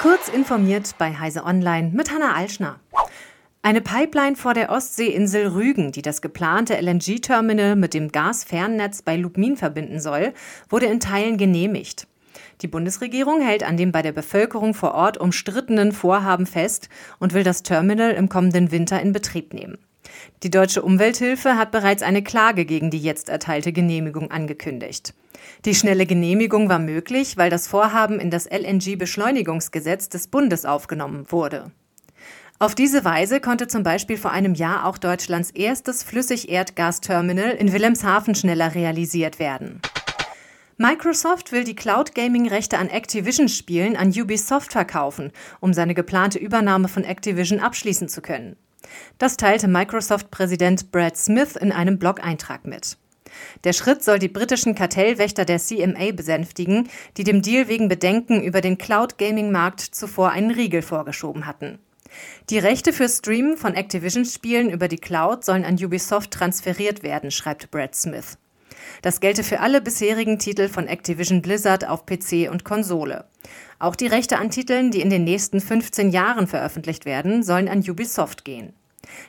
Kurz informiert bei Heise Online mit Hanna Alschner. Eine Pipeline vor der Ostseeinsel Rügen, die das geplante LNG-Terminal mit dem Gasfernnetz bei Lubmin verbinden soll, wurde in Teilen genehmigt. Die Bundesregierung hält an dem bei der Bevölkerung vor Ort umstrittenen Vorhaben fest und will das Terminal im kommenden Winter in Betrieb nehmen. Die deutsche Umwelthilfe hat bereits eine Klage gegen die jetzt erteilte Genehmigung angekündigt. Die schnelle Genehmigung war möglich, weil das Vorhaben in das LNG-Beschleunigungsgesetz des Bundes aufgenommen wurde. Auf diese Weise konnte zum Beispiel vor einem Jahr auch Deutschlands erstes Flüssigerdgasterminal in Wilhelmshaven schneller realisiert werden. Microsoft will die Cloud Gaming-Rechte an Activision-Spielen an Ubisoft verkaufen, um seine geplante Übernahme von Activision abschließen zu können. Das teilte Microsoft-Präsident Brad Smith in einem Blog-Eintrag mit. Der Schritt soll die britischen Kartellwächter der CMA besänftigen, die dem Deal wegen Bedenken über den Cloud-Gaming-Markt zuvor einen Riegel vorgeschoben hatten. Die Rechte für Streamen von Activision-Spielen über die Cloud sollen an Ubisoft transferiert werden, schreibt Brad Smith. Das gelte für alle bisherigen Titel von Activision Blizzard auf PC und Konsole. Auch die Rechte an Titeln, die in den nächsten 15 Jahren veröffentlicht werden, sollen an Ubisoft gehen.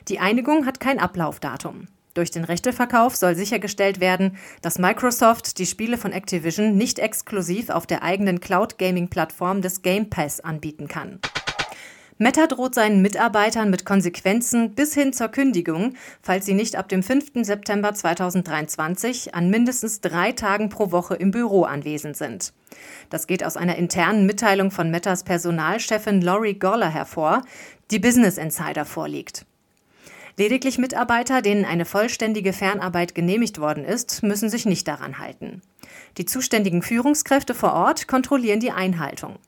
Die Einigung hat kein Ablaufdatum. Durch den Rechteverkauf soll sichergestellt werden, dass Microsoft die Spiele von Activision nicht exklusiv auf der eigenen Cloud-Gaming-Plattform des Game Pass anbieten kann. Meta droht seinen Mitarbeitern mit Konsequenzen bis hin zur Kündigung, falls sie nicht ab dem 5. September 2023 an mindestens drei Tagen pro Woche im Büro anwesend sind. Das geht aus einer internen Mitteilung von Metas Personalchefin Laurie Goller hervor, die Business Insider vorliegt. Lediglich Mitarbeiter, denen eine vollständige Fernarbeit genehmigt worden ist, müssen sich nicht daran halten. Die zuständigen Führungskräfte vor Ort kontrollieren die Einhaltung.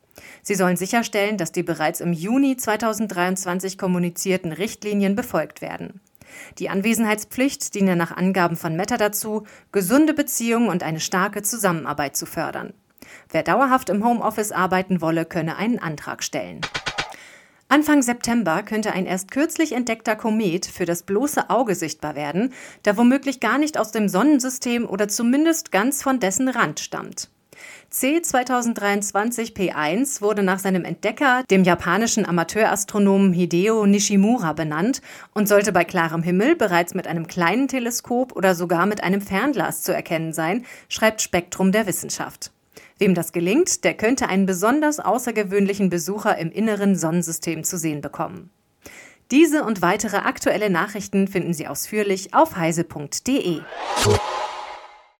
Sie sollen sicherstellen, dass die bereits im Juni 2023 kommunizierten Richtlinien befolgt werden. Die Anwesenheitspflicht diene nach Angaben von Meta dazu, gesunde Beziehungen und eine starke Zusammenarbeit zu fördern. Wer dauerhaft im Homeoffice arbeiten wolle, könne einen Antrag stellen. Anfang September könnte ein erst kürzlich entdeckter Komet für das bloße Auge sichtbar werden, der womöglich gar nicht aus dem Sonnensystem oder zumindest ganz von dessen Rand stammt. C2023 P1 wurde nach seinem Entdecker, dem japanischen Amateurastronomen Hideo Nishimura, benannt und sollte bei klarem Himmel bereits mit einem kleinen Teleskop oder sogar mit einem Fernglas zu erkennen sein, schreibt Spektrum der Wissenschaft. Wem das gelingt, der könnte einen besonders außergewöhnlichen Besucher im inneren Sonnensystem zu sehen bekommen. Diese und weitere aktuelle Nachrichten finden Sie ausführlich auf heise.de.